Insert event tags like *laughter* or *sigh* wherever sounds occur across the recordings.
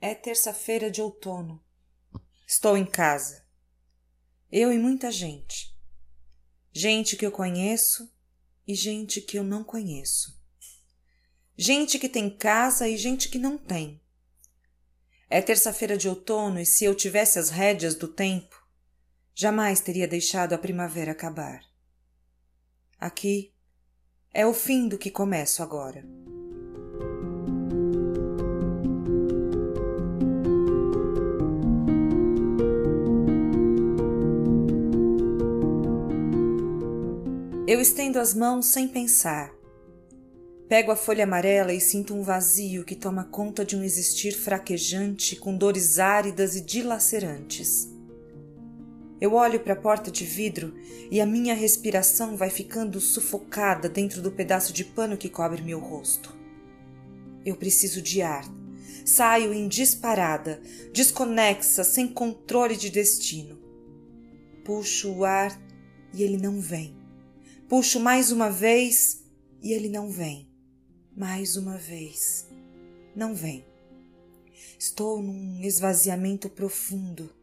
É terça-feira de outono. Estou em casa. Eu e muita gente. Gente que eu conheço e gente que eu não conheço. Gente que tem casa e gente que não tem. É terça-feira de outono e se eu tivesse as rédeas do tempo, jamais teria deixado a primavera acabar. Aqui é o fim do que começo agora. Eu estendo as mãos sem pensar. Pego a folha amarela e sinto um vazio que toma conta de um existir fraquejante com dores áridas e dilacerantes. Eu olho para a porta de vidro e a minha respiração vai ficando sufocada dentro do pedaço de pano que cobre meu rosto. Eu preciso de ar. Saio em disparada, desconexa, sem controle de destino. Puxo o ar e ele não vem. Puxo mais uma vez e ele não vem. Mais uma vez. Não vem. Estou num esvaziamento profundo.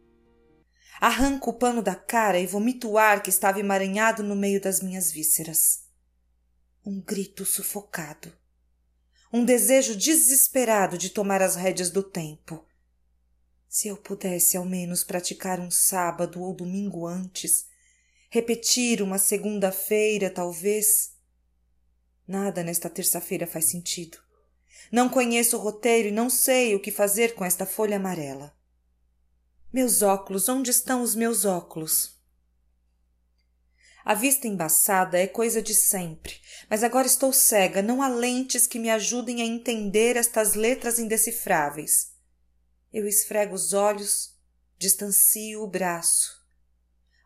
Arranco o pano da cara e vomito o ar que estava emaranhado no meio das minhas vísceras. Um grito sufocado. Um desejo desesperado de tomar as rédeas do tempo. Se eu pudesse ao menos praticar um sábado ou domingo antes, Repetir uma segunda-feira, talvez. Nada nesta terça-feira faz sentido. Não conheço o roteiro e não sei o que fazer com esta folha amarela. Meus óculos, onde estão os meus óculos? A vista embaçada é coisa de sempre, mas agora estou cega, não há lentes que me ajudem a entender estas letras indecifráveis. Eu esfrego os olhos, distancio o braço.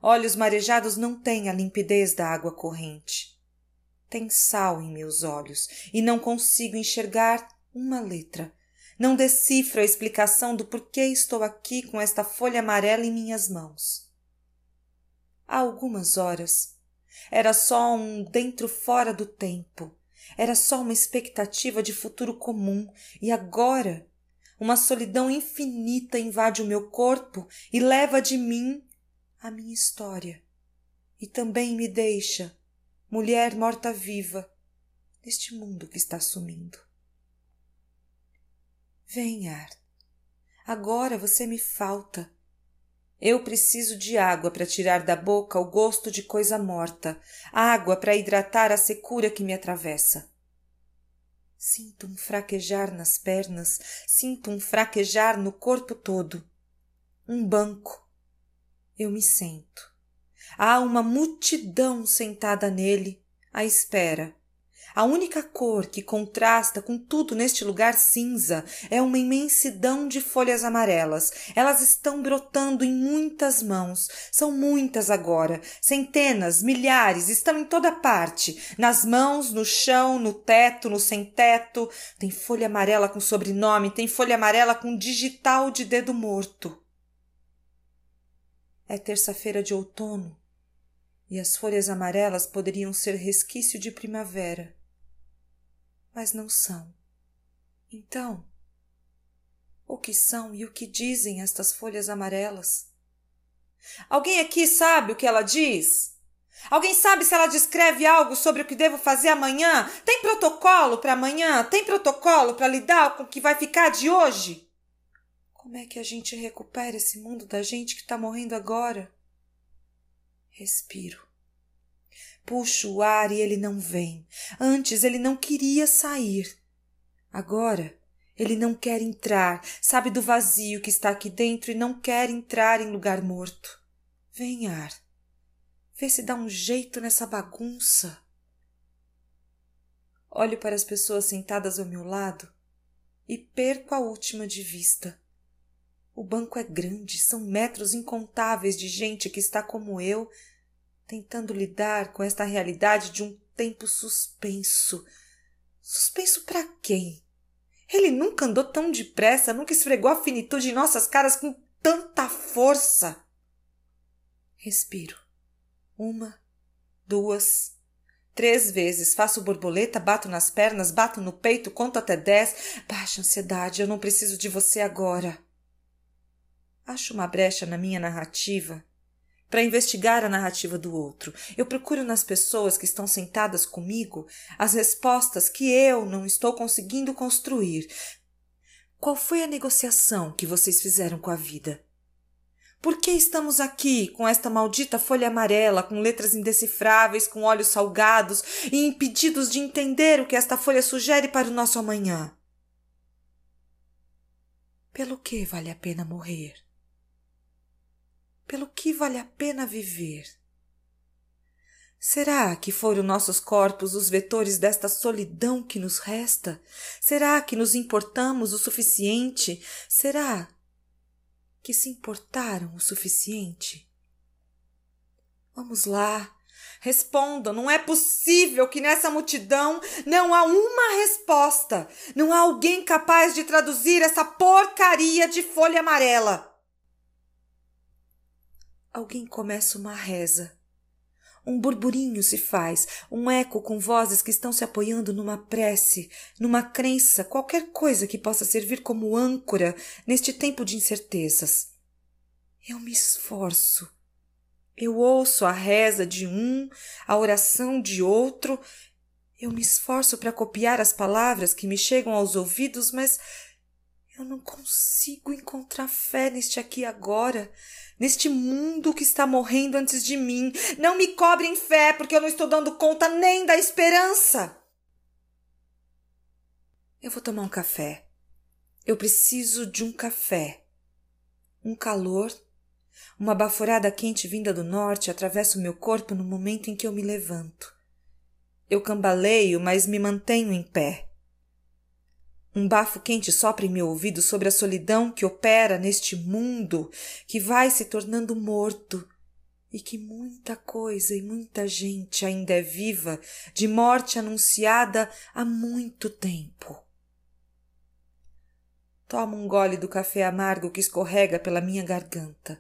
Olhos marejados não têm a limpidez da água corrente. Tem sal em meus olhos e não consigo enxergar uma letra. Não decifro a explicação do porquê estou aqui com esta folha amarela em minhas mãos. Há algumas horas era só um dentro fora do tempo, era só uma expectativa de futuro comum, e agora uma solidão infinita invade o meu corpo e leva de mim a minha história e também me deixa, mulher morta-viva, neste mundo que está sumindo. Vem, ar. Agora você me falta. Eu preciso de água para tirar da boca o gosto de coisa morta, água para hidratar a secura que me atravessa. Sinto um fraquejar nas pernas, sinto um fraquejar no corpo todo. Um banco, eu me sento. Há uma multidão sentada nele, à espera. A única cor que contrasta com tudo neste lugar cinza é uma imensidão de folhas amarelas. Elas estão brotando em muitas mãos. São muitas agora. Centenas, milhares, estão em toda parte. Nas mãos, no chão, no teto, no sem-teto. Tem folha amarela com sobrenome, tem folha amarela com digital de dedo morto. É terça-feira de outono e as folhas amarelas poderiam ser resquício de primavera, mas não são. Então, o que são e o que dizem estas folhas amarelas? Alguém aqui sabe o que ela diz? Alguém sabe se ela descreve algo sobre o que devo fazer amanhã? Tem protocolo para amanhã? Tem protocolo para lidar com o que vai ficar de hoje? Como é que a gente recupera esse mundo da gente que está morrendo agora? Respiro. Puxo o ar e ele não vem. Antes ele não queria sair. Agora ele não quer entrar, sabe do vazio que está aqui dentro e não quer entrar em lugar morto. Vem, ar. Vê se dá um jeito nessa bagunça. Olho para as pessoas sentadas ao meu lado e perco a última de vista. O banco é grande, são metros incontáveis de gente que está como eu, tentando lidar com esta realidade de um tempo suspenso. Suspenso para quem? Ele nunca andou tão depressa, nunca esfregou a finitude em nossas caras com tanta força. Respiro. Uma, duas, Três vezes. Faço borboleta, bato nas pernas, bato no peito, conto até dez. Baixa ansiedade, eu não preciso de você agora. Acho uma brecha na minha narrativa para investigar a narrativa do outro. Eu procuro nas pessoas que estão sentadas comigo as respostas que eu não estou conseguindo construir. Qual foi a negociação que vocês fizeram com a vida? Por que estamos aqui com esta maldita folha amarela, com letras indecifráveis, com olhos salgados e impedidos de entender o que esta folha sugere para o nosso amanhã? Pelo que vale a pena morrer? Pelo que vale a pena viver? Será que foram nossos corpos os vetores desta solidão que nos resta? Será que nos importamos o suficiente? Será que se importaram o suficiente? Vamos lá, respondam. Não é possível que nessa multidão não há uma resposta. Não há alguém capaz de traduzir essa porcaria de folha amarela. Alguém começa uma reza. Um burburinho se faz, um eco com vozes que estão se apoiando numa prece, numa crença, qualquer coisa que possa servir como âncora neste tempo de incertezas. Eu me esforço. Eu ouço a reza de um, a oração de outro. Eu me esforço para copiar as palavras que me chegam aos ouvidos, mas eu não consigo encontrar fé neste aqui agora neste mundo que está morrendo antes de mim. Não me cobrem fé, porque eu não estou dando conta nem da esperança. Eu vou tomar um café. Eu preciso de um café. Um calor, uma baforada quente vinda do norte atravessa o meu corpo no momento em que eu me levanto. Eu cambaleio, mas me mantenho em pé. Um bafo quente sopra em meu ouvido sobre a solidão que opera neste mundo que vai se tornando morto e que muita coisa e muita gente ainda é viva de morte anunciada há muito tempo. Tomo um gole do café amargo que escorrega pela minha garganta.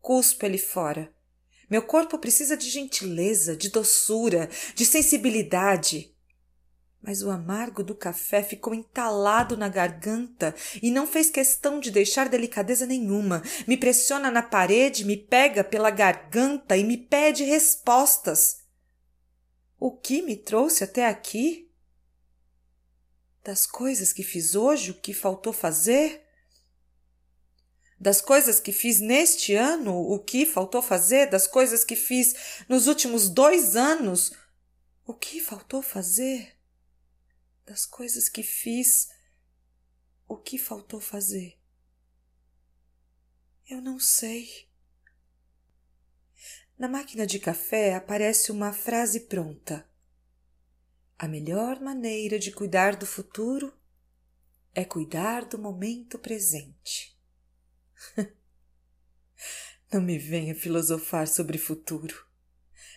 Cuspo ele fora. Meu corpo precisa de gentileza, de doçura, de sensibilidade mas o amargo do café ficou entalado na garganta e não fez questão de deixar delicadeza nenhuma. Me pressiona na parede, me pega pela garganta e me pede respostas. O que me trouxe até aqui? Das coisas que fiz hoje, o que faltou fazer? Das coisas que fiz neste ano, o que faltou fazer? Das coisas que fiz nos últimos dois anos, o que faltou fazer? Das coisas que fiz, o que faltou fazer? Eu não sei. Na máquina de café aparece uma frase pronta. A melhor maneira de cuidar do futuro é cuidar do momento presente. *laughs* Não me venha filosofar sobre futuro.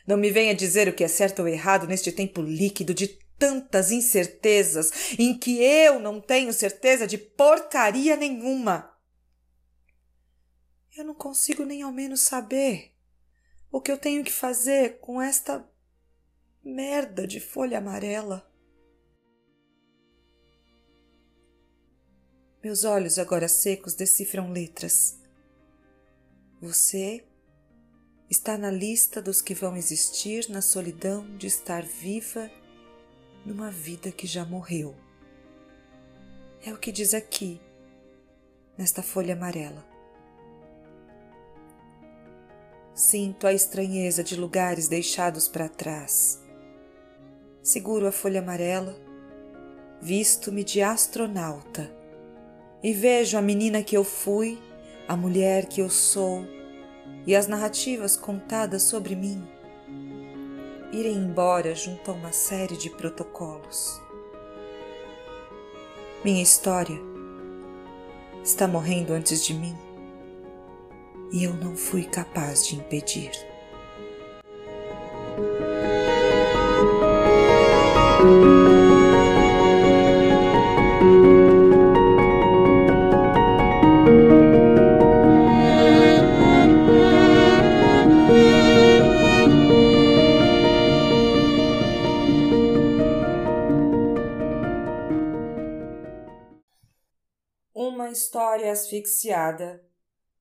Não me venha dizer o que é certo ou errado neste tempo líquido de tantas incertezas em que eu não tenho certeza de porcaria nenhuma. Eu não consigo nem ao menos saber o que eu tenho que fazer com esta merda de folha amarela. Meus olhos agora secos decifram letras. Você está na lista dos que vão existir na solidão de estar viva numa vida que já morreu. É o que diz aqui, nesta folha amarela. Sinto a estranheza de lugares deixados para trás. Seguro a folha amarela, visto-me de astronauta e vejo a menina que eu fui, a mulher que eu sou e as narrativas contadas sobre mim irem embora junto a uma série de protocolos. Minha história está morrendo antes de mim e eu não fui capaz de impedir.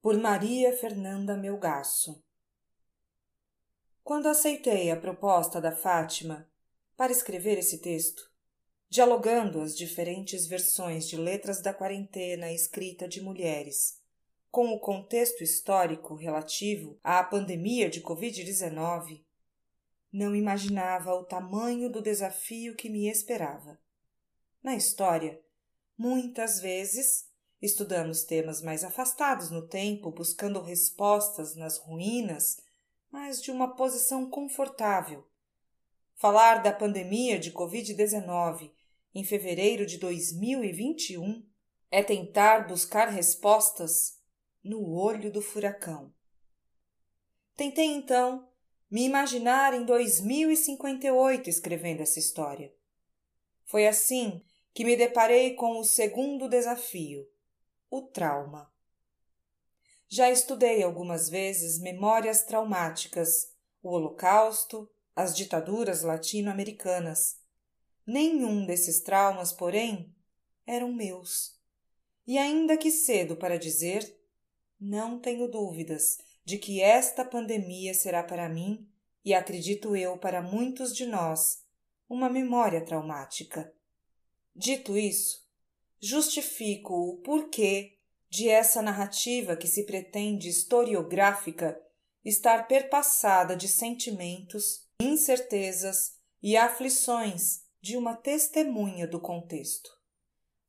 Por Maria Fernanda Melgaço. Quando aceitei a proposta da Fátima para escrever esse texto, dialogando as diferentes versões de letras da quarentena escrita de mulheres com o contexto histórico relativo à pandemia de Covid-19, não imaginava o tamanho do desafio que me esperava. Na história, muitas vezes estudamos temas mais afastados no tempo, buscando respostas nas ruínas, mas de uma posição confortável. Falar da pandemia de Covid-19 em fevereiro de 2021 é tentar buscar respostas no olho do furacão. Tentei então me imaginar em 2058 escrevendo essa história. Foi assim que me deparei com o segundo desafio, o trauma. Já estudei algumas vezes memórias traumáticas, o Holocausto, as ditaduras latino-americanas. Nenhum desses traumas, porém, eram meus. E ainda que cedo para dizer, não tenho dúvidas de que esta pandemia será para mim, e acredito eu para muitos de nós, uma memória traumática. Dito isso, justifico o porquê de essa narrativa que se pretende historiográfica estar perpassada de sentimentos, incertezas e aflições de uma testemunha do contexto.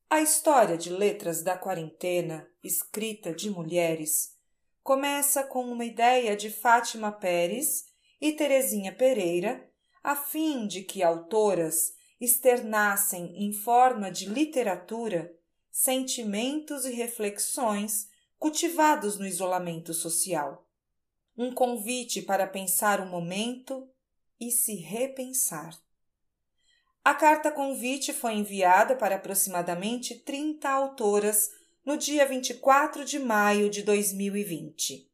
A história de letras da quarentena, escrita de mulheres, começa com uma ideia de Fátima Pérez e Terezinha Pereira, a fim de que autoras externassem em forma de literatura sentimentos e reflexões cultivados no isolamento social. Um convite para pensar o momento e se repensar. A carta convite foi enviada para aproximadamente 30 autoras no dia 24 de maio de 2020.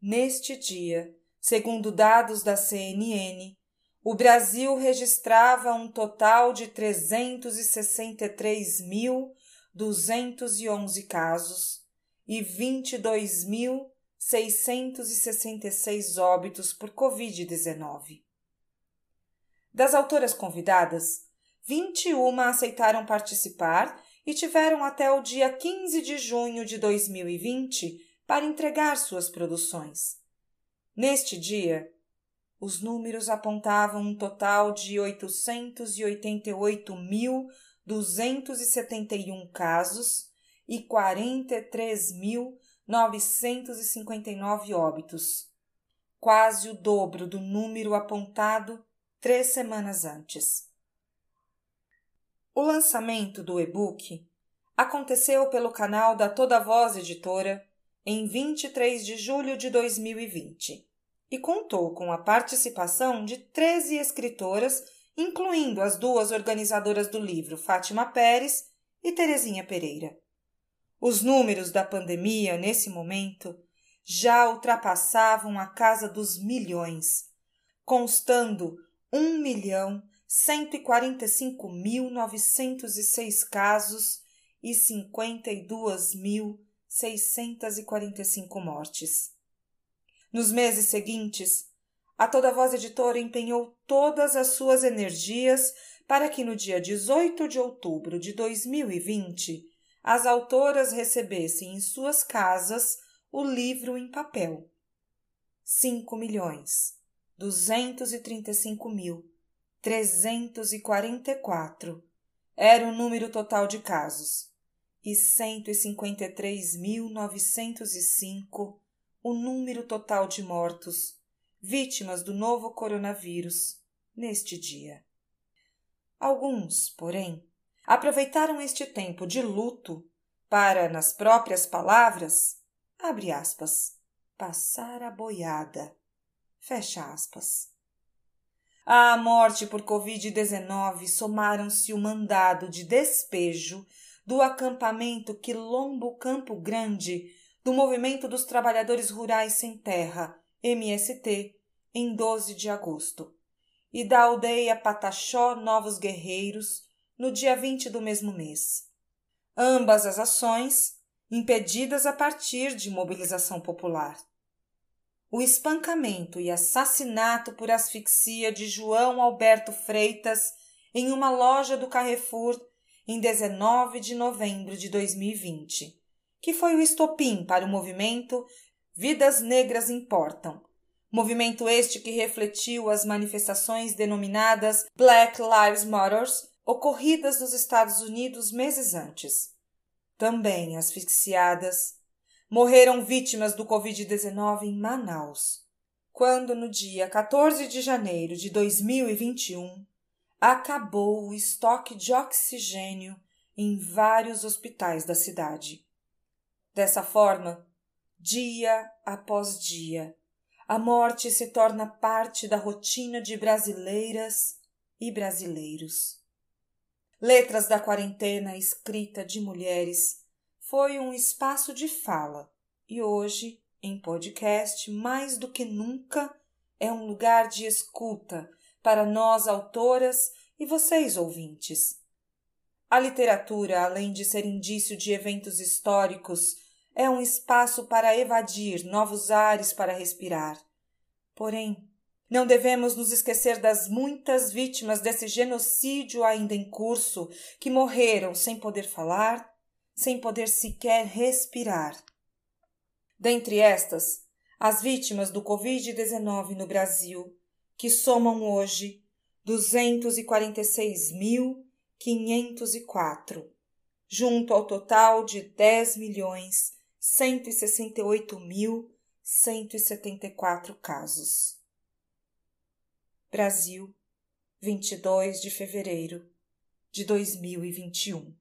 Neste dia, segundo dados da CNN, o Brasil registrava um total de 363.211 casos e 22.666 óbitos por Covid-19. Das autoras convidadas, 21 aceitaram participar e tiveram até o dia 15 de junho de 2020 para entregar suas produções. Neste dia, os números apontavam um total de 888.271 casos e 43.959 óbitos, quase o dobro do número apontado três semanas antes. O lançamento do e-book aconteceu pelo canal da Toda Voz Editora em 23 de julho de 2020 e contou com a participação de 13 escritoras, incluindo as duas organizadoras do livro, Fátima Pérez e Terezinha Pereira. Os números da pandemia nesse momento já ultrapassavam a casa dos milhões, constando um milhão 145.906 casos e 52.645 mortes. Nos meses seguintes, a Toda Voz Editora empenhou todas as suas energias para que no dia 18 de outubro de 2020 as autoras recebessem em suas casas o livro em papel. 5 milhões 235 mil 344 era o número total de casos. E 153.905 o número total de mortos vítimas do novo coronavírus neste dia. Alguns, porém, aproveitaram este tempo de luto para, nas próprias palavras, abre aspas, passar a boiada, fecha aspas. À morte por Covid-19 somaram-se o mandado de despejo do acampamento Quilombo Campo Grande do Movimento dos Trabalhadores Rurais Sem Terra, MST, em 12 de agosto, e da aldeia Pataxó Novos Guerreiros, no dia 20 do mesmo mês. ambas as ações impedidas a partir de mobilização popular. O espancamento e assassinato por asfixia de João Alberto Freitas em uma loja do Carrefour em 19 de novembro de 2020, que foi o estopim para o movimento Vidas Negras Importam, movimento este que refletiu as manifestações denominadas Black Lives Matter ocorridas nos Estados Unidos meses antes. Também asfixiadas, morreram vítimas do Covid-19 em Manaus, quando no dia 14 de janeiro de 2021 acabou o estoque de oxigênio em vários hospitais da cidade. Dessa forma, dia após dia, a morte se torna parte da rotina de brasileiras e brasileiros. Letras da Quarentena escrita de mulheres foi um espaço de fala e hoje, em podcast, mais do que nunca, é um lugar de escuta para nós autoras e vocês ouvintes. A literatura, além de ser indício de eventos históricos, é um espaço para evadir novos ares para respirar. Porém, não devemos nos esquecer das muitas vítimas desse genocídio ainda em curso que morreram sem poder falar, sem poder sequer respirar. Dentre estas, as vítimas do Covid-19 no Brasil, que somam hoje 246.504, junto ao total de 10 milhões 168.174 casos. Brasil, 22 de fevereiro de 2021.